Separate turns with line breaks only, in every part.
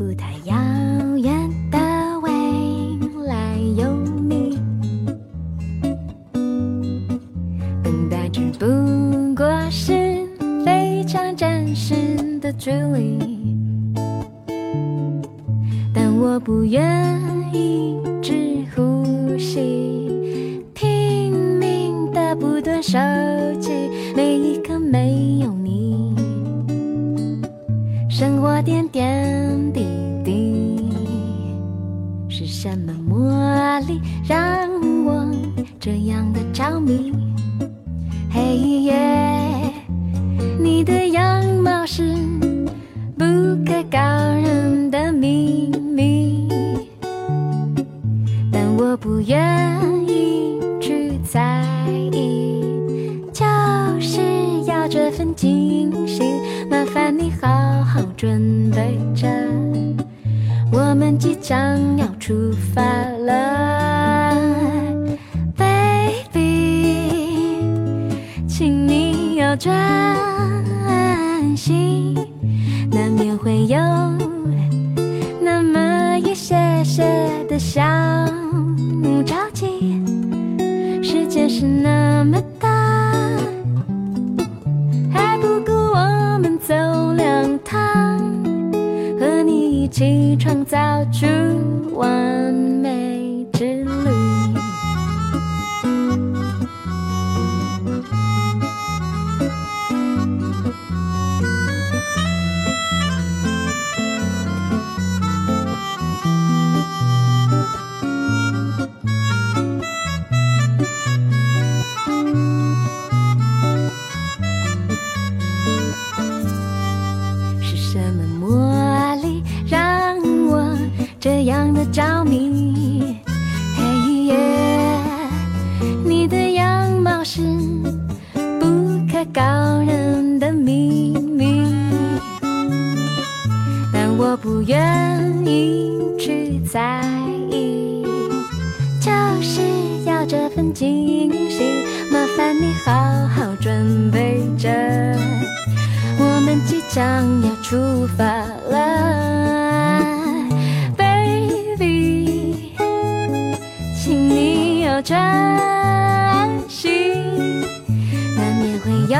不太遥远的未来有你等待只不过是非常真实的距离但我不愿意只呼吸拼命的不断收集每一刻每生活点点滴滴，是什么魔力让我这样的着迷？嘿耶，你的样貌是不可告人的秘密，但我不愿准备着，我们即将要出发了，baby。请你要专心，难免会有那么一些些的小着急。世界是那么起床早出晚这样的着迷？嘿耶，你的样貌是不可告人的秘密，但我不愿意去在意，就是要这份惊喜，专心，难免会有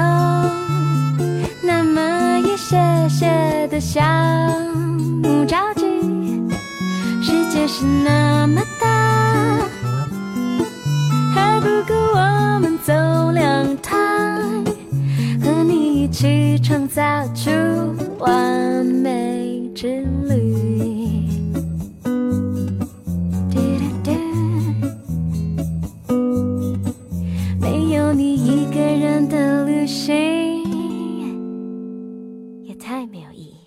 那么一些些的小着急。世界是那么大，还不够我们走两趟。和你一起创造出完美之太没有意义。